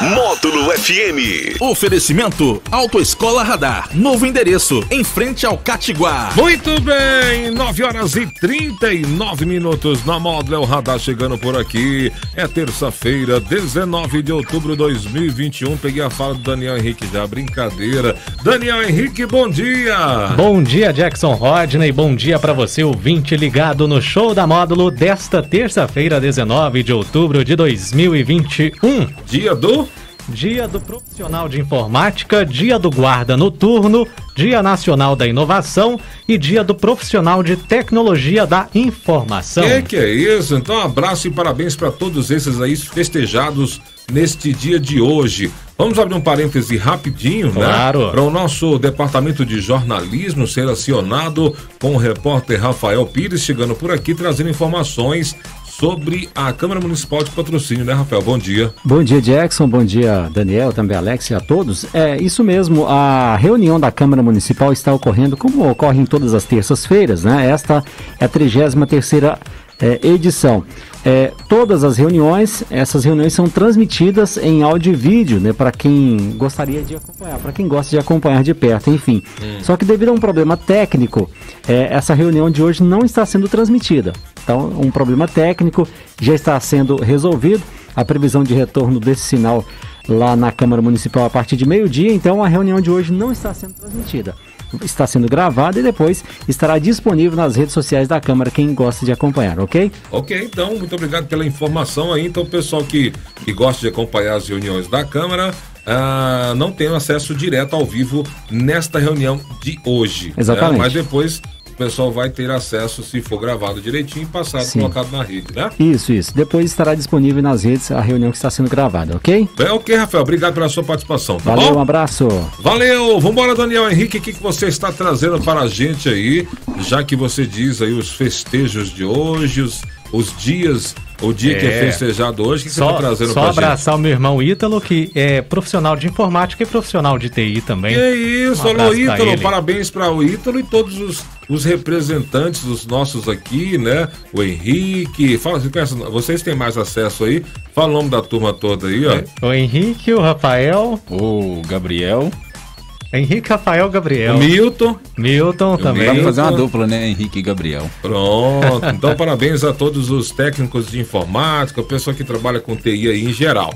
Módulo FM. Oferecimento Autoescola Radar. Novo endereço, em frente ao Catiguá. Muito bem, 9 horas e 39 minutos na Módulo Radar chegando por aqui. É terça-feira, 19 de outubro de 2021. Peguei a fala do Daniel Henrique já, brincadeira. Daniel Henrique, bom dia. Bom dia, Jackson Rodney. Bom dia para você, ouvinte ligado no show da Módulo desta terça-feira, 19 de outubro de 2021. Dia do Dia do Profissional de Informática, Dia do Guarda Noturno, Dia Nacional da Inovação e Dia do Profissional de Tecnologia da Informação. Que que é isso? Então, um abraço e parabéns para todos esses aí festejados neste dia de hoje. Vamos abrir um parêntese rapidinho, claro. né? Para o nosso departamento de jornalismo ser acionado com o repórter Rafael Pires chegando por aqui trazendo informações sobre a Câmara Municipal de Patrocínio, né, Rafael? Bom dia. Bom dia, Jackson. Bom dia, Daniel, também Alex e a todos. É isso mesmo, a reunião da Câmara Municipal está ocorrendo como ocorre em todas as terças-feiras, né? Esta é a 33 terceira é, edição. É, todas as reuniões, essas reuniões são transmitidas em áudio e vídeo, né, para quem gostaria de acompanhar, para quem gosta de acompanhar de perto, enfim. Hum. Só que devido a um problema técnico, é, essa reunião de hoje não está sendo transmitida. Então, um problema técnico já está sendo resolvido. A previsão de retorno desse sinal lá na Câmara Municipal a partir de meio-dia, então a reunião de hoje não está sendo transmitida está sendo gravada e depois estará disponível nas redes sociais da Câmara, quem gosta de acompanhar, ok? Ok, então, muito obrigado pela informação aí. Então, pessoal que, que gosta de acompanhar as reuniões da Câmara, ah, não tem acesso direto ao vivo nesta reunião de hoje. Né? Exatamente. Né? Mas depois pessoal vai ter acesso, se for gravado direitinho, passado, Sim. colocado na rede, né? Isso, isso. Depois estará disponível nas redes a reunião que está sendo gravada, ok? É ok, Rafael. Obrigado pela sua participação. Tá Valeu, bom? um abraço. Valeu. Vambora, Daniel Henrique. O que, que você está trazendo para a gente aí? Já que você diz aí os festejos de hoje, os, os dias o dia é. que é festejado hoje, o que, só, você está trazendo Só abraçar gente? o meu irmão Ítalo, que é profissional de informática e profissional de TI também. Que isso, um alô Ítalo, parabéns para o Ítalo e todos os, os representantes dos nossos aqui, né? O Henrique, fala, vocês têm mais acesso aí? Fala o nome da turma toda aí, ó. O Henrique, o Rafael, o Gabriel. Henrique, Rafael, Gabriel. O Milton. Milton também. Vamos fazer uma dupla, né? Henrique e Gabriel. Pronto. Então, parabéns a todos os técnicos de informática, o pessoal que trabalha com TI aí em geral.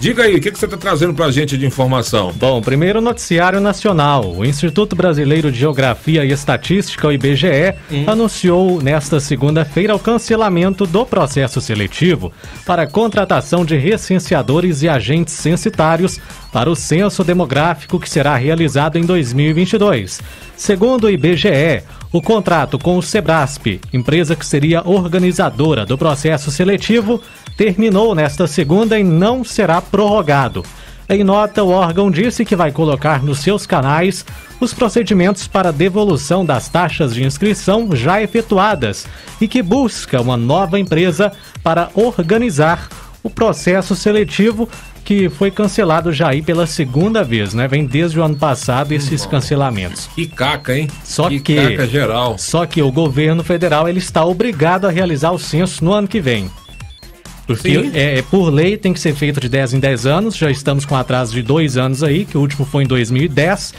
Diga aí, o que, que você está trazendo para a gente de informação? Bom, primeiro noticiário nacional. O Instituto Brasileiro de Geografia e Estatística, o IBGE, hum. anunciou nesta segunda-feira o cancelamento do processo seletivo para a contratação de recenseadores e agentes censitários para o censo demográfico que será realizado em 2022. Segundo o IBGE, o contrato com o Sebrasp, empresa que seria organizadora do processo seletivo, terminou nesta segunda e não será prorrogado. Em nota, o órgão disse que vai colocar nos seus canais os procedimentos para devolução das taxas de inscrição já efetuadas e que busca uma nova empresa para organizar o processo seletivo que foi cancelado já aí pela segunda vez, né? Vem desde o ano passado esses cancelamentos. Que caca, hein? Só que, que caca geral. Só que o governo federal ele está obrigado a realizar o censo no ano que vem. Porque é, é, por lei tem que ser feito de 10 em 10 anos, já estamos com atraso de dois anos aí, que o último foi em 2010.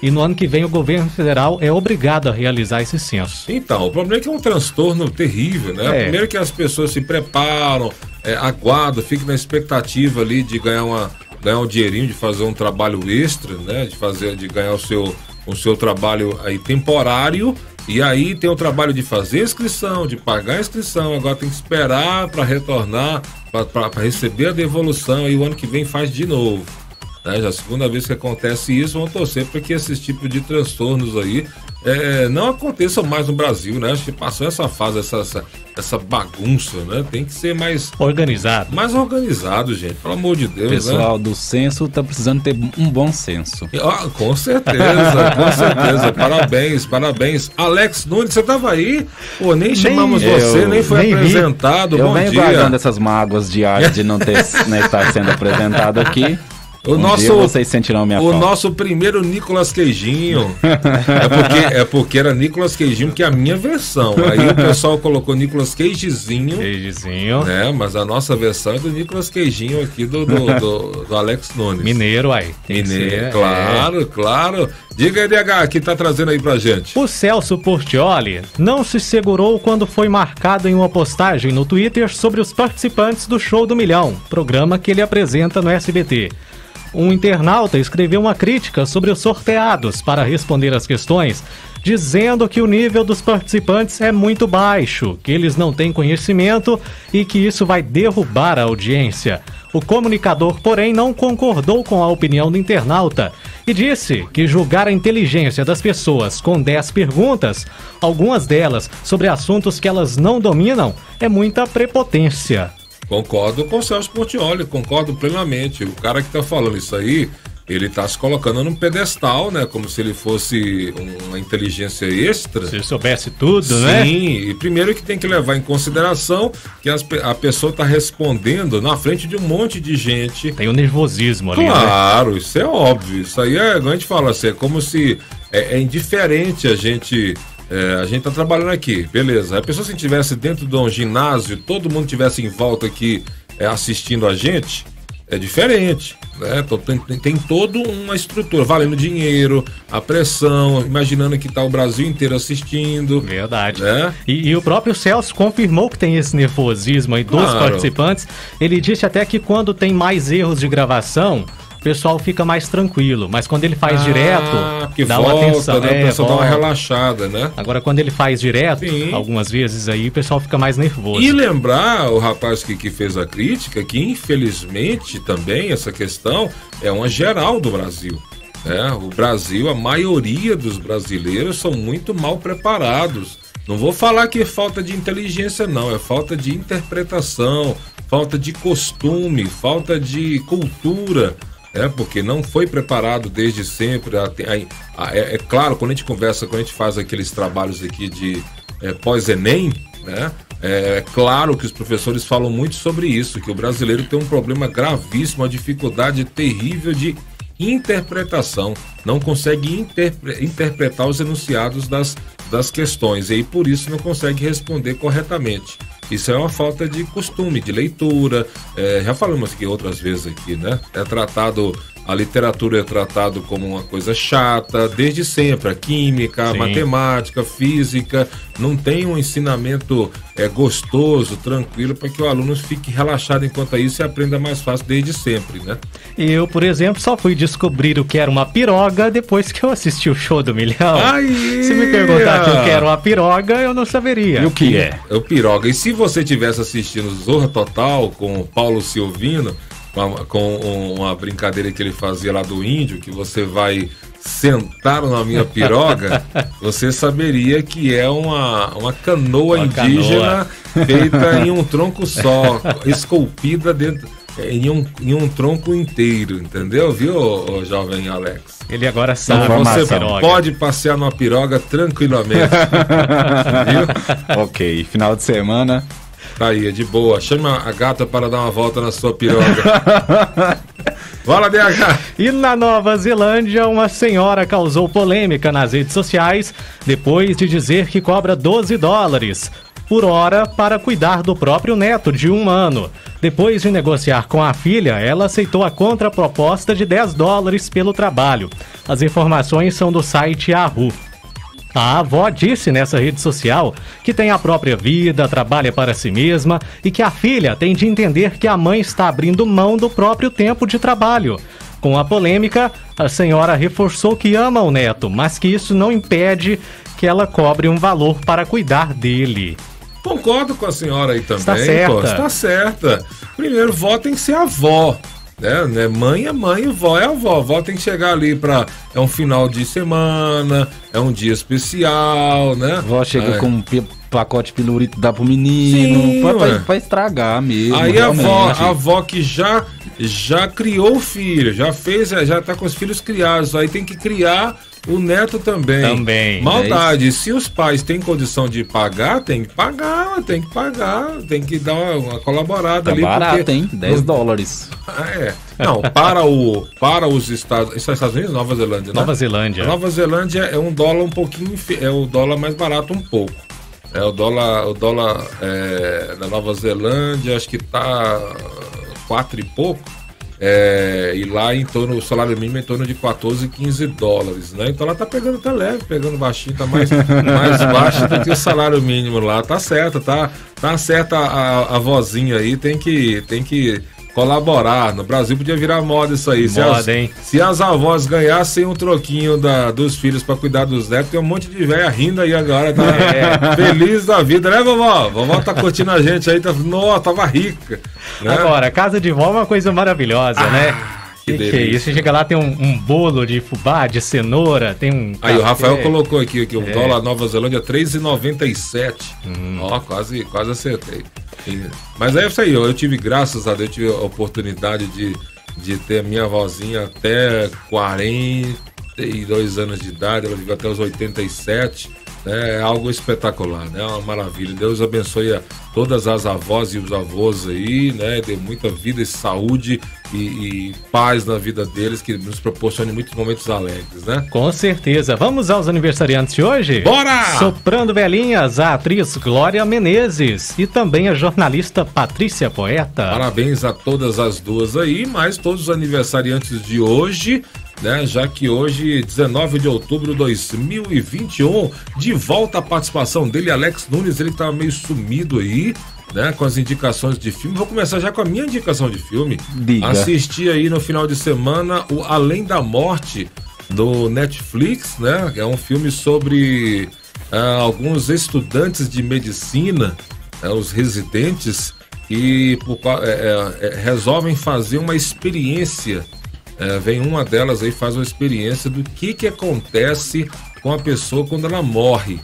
E no ano que vem o governo federal é obrigado a realizar esse censo. Então, o problema é que é um transtorno terrível, né? É. Primeiro que as pessoas se preparam, é, aguardam, ficam na expectativa ali de ganhar, uma, ganhar um dinheirinho, de fazer um trabalho extra, né? De fazer, de ganhar o seu, o seu trabalho aí temporário e aí tem o trabalho de fazer a inscrição, de pagar a inscrição, agora tem que esperar para retornar, para receber a devolução e o ano que vem faz de novo. Né? Já é a segunda vez que acontece isso, vamos torcer para que esses tipos de transtornos aí é, não aconteçam mais no Brasil, né? Acho que passou essa fase, essa, essa, essa, bagunça, né? Tem que ser mais organizado. Mais organizado, gente, pelo amor de Deus. O né? pessoal né? do censo tá precisando ter um bom senso. Ah, com certeza, com certeza. Parabéns, parabéns. Alex Nunes, você tava aí? Pô, nem chamamos nem, você, eu, nem foi nem apresentado. Vi. Eu bom venho dia. guardando essas mágoas diárias de não ter né, estar sendo apresentado aqui. O um nosso, vocês sentirão minha O falta. nosso primeiro Nicolas Queijinho. é, porque, é porque era Nicolas Queijinho, que é a minha versão. Aí o pessoal colocou Nicolas Queijezinho. Queijezinho. Né? Mas a nossa versão é do Nicolas Queijinho aqui do, do, do, do Alex Nunes. Mineiro aí. Mineiro, ser, claro, é. claro. Diga aí, DH, que tá trazendo aí pra gente. O Celso Portioli não se segurou quando foi marcado em uma postagem no Twitter sobre os participantes do Show do Milhão, programa que ele apresenta no SBT. Um internauta escreveu uma crítica sobre os sorteados para responder às questões, dizendo que o nível dos participantes é muito baixo, que eles não têm conhecimento e que isso vai derrubar a audiência. O comunicador, porém, não concordou com a opinião do internauta e disse que julgar a inteligência das pessoas com 10 perguntas, algumas delas sobre assuntos que elas não dominam, é muita prepotência. Concordo com o Celso Portioli, concordo plenamente. O cara que está falando isso aí, ele está se colocando num pedestal, né? Como se ele fosse uma inteligência extra. Se ele soubesse tudo, Sim, né? Sim, e primeiro que tem que levar em consideração que as, a pessoa está respondendo na frente de um monte de gente. Tem um nervosismo ali. Né? Claro, né? isso é óbvio. Isso aí é, a gente fala assim, é como se é, é indiferente a gente é, a gente tá trabalhando aqui, beleza. A pessoa se estivesse dentro de um ginásio, todo mundo tivesse em volta aqui é, assistindo a gente, é diferente. Né? Tem, tem, tem toda uma estrutura, valendo dinheiro, a pressão, imaginando que tá o Brasil inteiro assistindo. Verdade. Né? E, e, o próprio Celso confirmou que tem esse nervosismo aí dos claro. participantes. Ele disse até que quando tem mais erros de gravação, o pessoal fica mais tranquilo. Mas quando ele faz ah, direto, dá volta, uma atenção. Né? É, pessoal dá uma relaxada, né? Agora, quando ele faz direto, Sim. algumas vezes aí, o pessoal fica mais nervoso. E lembrar o rapaz que, que fez a crítica que, infelizmente, também essa questão é uma geral do Brasil. É, o Brasil, a maioria dos brasileiros são muito mal preparados. Não vou falar que é falta de inteligência, não, é falta de interpretação, falta de costume, falta de cultura é porque não foi preparado desde sempre. É, é, claro, quando a gente conversa, quando a gente faz aqueles trabalhos aqui de é, pós-ENEM, né? É, é claro que os professores falam muito sobre isso, que o brasileiro tem um problema gravíssimo, uma dificuldade terrível de interpretação, não consegue interpre interpretar os enunciados das, das questões e aí por isso não consegue responder corretamente. Isso é uma falta de costume, de leitura. É, já falamos aqui outras vezes aqui, né? É tratado a literatura é tratado como uma coisa chata desde sempre. A química, a matemática, a física não tem um ensinamento é, gostoso, tranquilo, para que o aluno fique relaxado enquanto isso e aprenda mais fácil desde sempre, né? Eu, por exemplo, só fui descobrir o que era uma piroga depois que eu assisti o show do Milhão. Aí, se me perguntar o que era uma piroga, eu não saberia. E o que é? É o piroga. E se você tivesse assistindo Zorra Total com o Paulo Silvino, com uma brincadeira que ele fazia lá do índio, que você vai sentar na minha piroga, você saberia que é uma, uma canoa uma indígena canoa. feita em um tronco só, esculpida dentro em um, em um tronco inteiro, entendeu? Viu, jovem Alex? Ele agora sabe. Então você pode passear numa piroga tranquilamente. viu? Ok, final de semana Tá aí, é de boa. Chama a gata para dar uma volta na sua piroga. Fala, DH! E na Nova Zelândia, uma senhora causou polêmica nas redes sociais depois de dizer que cobra 12 dólares por hora para cuidar do próprio neto de um ano. Depois de negociar com a filha, ela aceitou a contraproposta de 10 dólares pelo trabalho. As informações são do site Yahoo. A avó disse nessa rede social que tem a própria vida, trabalha para si mesma e que a filha tem de entender que a mãe está abrindo mão do próprio tempo de trabalho. Com a polêmica, a senhora reforçou que ama o neto, mas que isso não impede que ela cobre um valor para cuidar dele. Concordo com a senhora aí também. Está certa. Pô, está certa. Primeiro, vó tem que ser avó. Né, né? Mãe é mãe, vó é avó. Vó tem que chegar ali para é um final de semana, é um dia especial, né? Vó chega é. com um pacote pirulito dá pro menino, Sim, pra, pra, pra, estragar mesmo. Aí a avó, a avó que já já criou o filho, já fez, já tá com os filhos criados, aí tem que criar o neto também. Também. Maldade. É Se os pais têm condição de pagar, tem que pagar, tem que pagar, tem que dar uma, uma colaborada tá ali. barato, porque... hein? 10 dólares. Ah, é. Não, para, o, para os Estados, Estados Unidos, Nova Zelândia, né? Nova Zelândia. A Nova Zelândia é um dólar um pouquinho, é o dólar mais barato um pouco. É o dólar, o dólar é, na Nova Zelândia, acho que tá quatro e pouco. É, e lá em torno, o salário mínimo é em torno de 14, 15 dólares, né? Então ela tá pegando, tá leve, pegando baixinho, tá mais, mais baixo do que o salário mínimo lá. Tá certo, tá, tá certa a, a vozinha aí, tem que, tem que colaborar. No Brasil podia virar moda isso aí. Moda, se as, hein? Se as avós ganhassem um troquinho da, dos filhos para cuidar dos netos, tem um monte de velha rindo aí agora, tá é. feliz da vida, né, vovó? Vovó tá curtindo a gente aí, tá, nossa, tava rica. Né? Agora, casa de vó é uma coisa maravilhosa, ah. né? Que, que, que é isso? Você chega lá, tem um, um, bolo de fubá, de cenoura, tem um. Aí café. o Rafael colocou aqui que o é. dólar Nova Zelândia 3,97. Hum. Ó, quase, quase acertei. Mas é isso aí, eu tive, graças a Deus, tive a oportunidade de, de ter a minha vozinha até 42 anos de idade, ela viveu até os 87 é algo espetacular, né? É uma maravilha. Deus abençoe a todas as avós e os avós aí, né? Dê muita vida e saúde e, e, paz na vida deles, que nos proporcione muitos momentos alegres, né? Com certeza. Vamos aos aniversariantes de hoje? Bora! Soprando velhinhas, a atriz Glória Menezes e também a jornalista Patrícia Poeta. Parabéns a todas as duas aí, mas todos os aniversariantes de hoje né? Já que hoje, 19 de outubro de 2021, de volta a participação dele, Alex Nunes, ele estava meio sumido aí. Né, com as indicações de filme. Vou começar já com a minha indicação de filme. Diga. Assisti aí no final de semana o Além da Morte do Netflix, né? É um filme sobre uh, alguns estudantes de medicina, uh, os residentes, que por, uh, resolvem fazer uma experiência vem uma delas aí faz uma experiência do que que acontece com a pessoa quando ela morre.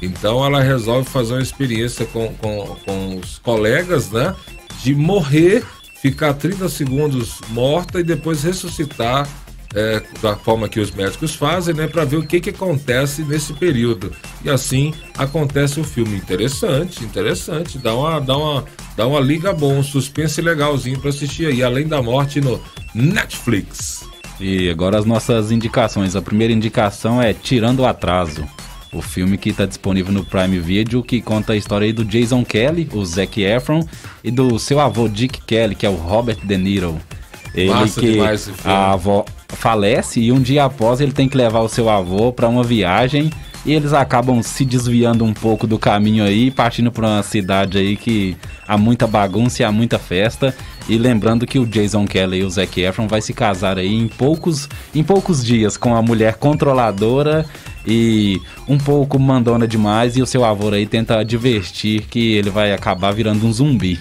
Então ela resolve fazer uma experiência com, com, com os colegas, né? De morrer, ficar 30 segundos morta e depois ressuscitar é, da forma que os médicos fazem, né, para ver o que, que acontece nesse período. E assim acontece o filme. Interessante, interessante. Dá uma, dá uma, dá uma liga bom, um suspense legalzinho para assistir aí, além da morte no Netflix. E agora as nossas indicações. A primeira indicação é Tirando o Atraso. O filme que está disponível no Prime Video, que conta a história do Jason Kelly, o Zac Efron, e do seu avô Dick Kelly, que é o Robert De Niro. Ele Massa que a avó falece e um dia após ele tem que levar o seu avô para uma viagem e eles acabam se desviando um pouco do caminho aí, partindo para uma cidade aí que há muita bagunça e há muita festa. E lembrando que o Jason Kelly e o Zac Efron vai se casar aí em poucos, em poucos dias com a mulher controladora e um pouco mandona demais e o seu avô aí tenta advertir que ele vai acabar virando um zumbi.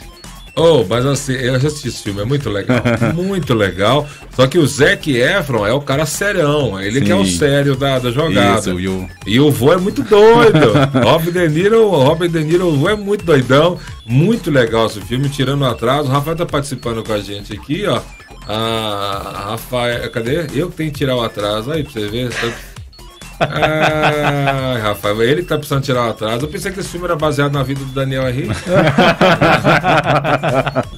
Oh, mas assim, eu já assisti esse filme, é muito legal. muito legal. Só que o Zac Efron é o cara serão. Ele Sim. que é o sério da, da jogada. Isso, e, o... e o vô é muito doido. Robert De Niro, Robert De Niro, o vô é muito doidão. Muito legal esse filme, tirando o atraso. O Rafael tá participando com a gente aqui, ó. Ah, Rafael, cadê? Eu que tenho que tirar o atraso aí pra você ver. Ah, Rafael, ele tá precisando tirar o atraso. Eu pensei que esse filme era baseado na vida do Daniel Henrique.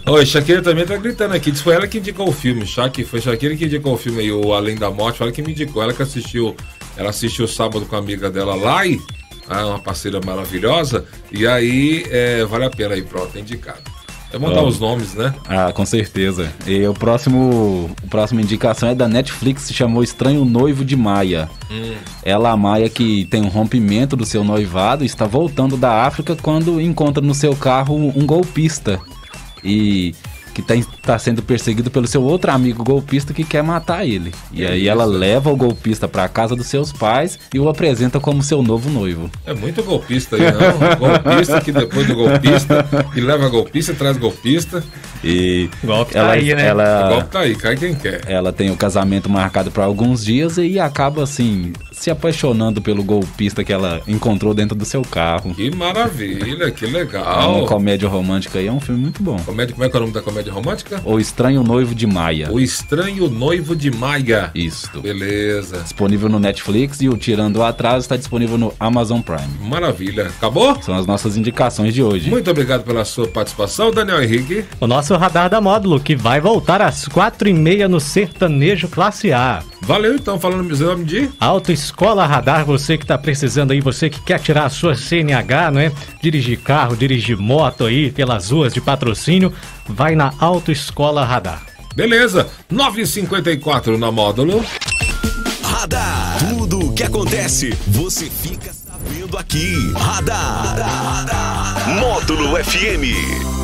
Oi, Shakira também tá gritando aqui. Diz foi ela que indicou o filme. Shak, foi Shakira que indicou o filme aí, o Além da Morte. Foi ela que me indicou. Ela que assistiu. Ela assistiu sábado com a amiga dela lá e. Ah, uma parceira maravilhosa. E aí, é, vale a pena aí, pronto, é indicado. É montar os nomes, né? Ah, com certeza. E o próximo, a próxima indicação é da Netflix, se chamou Estranho Noivo de Maia. Hum. Ela, a Maia, que tem um rompimento do seu noivado, está voltando da África quando encontra no seu carro um golpista. E que está tá sendo perseguido pelo seu outro amigo golpista que quer matar ele. E é aí isso. ela leva o golpista para a casa dos seus pais e o apresenta como seu novo noivo. É muito golpista aí, não? golpista que depois do golpista, que leva golpista, traz golpista. E o golpe tá ela, tá aí, né? Ela, o golpe tá aí, cai quem quer. Ela tem o casamento marcado para alguns dias e acaba assim se apaixonando pelo golpista que ela encontrou dentro do seu carro. Que maravilha, que É legal. uma comédia romântica aí, é um filme muito bom. Comédia, como é que é o nome da comédia romântica? O Estranho Noivo de Maia. O Estranho Noivo de Maia. Isto. Beleza. Disponível no Netflix e o Tirando o Atraso está disponível no Amazon Prime. Maravilha. Acabou? São as nossas indicações de hoje. Muito obrigado pela sua participação, Daniel Henrique. O nosso radar da módulo, que vai voltar às quatro e meia no Sertanejo Classe A. Valeu, então, falando no nome de... Autoescola Radar, você que tá precisando aí, você que quer tirar a sua CNH, não é? Dirigir carro, dirigir moto aí pelas ruas de patrocínio, vai na Autoescola Radar. Beleza. 9h54 na módulo. Radar. Tudo o que acontece, você fica sabendo aqui. Radar. Módulo FM.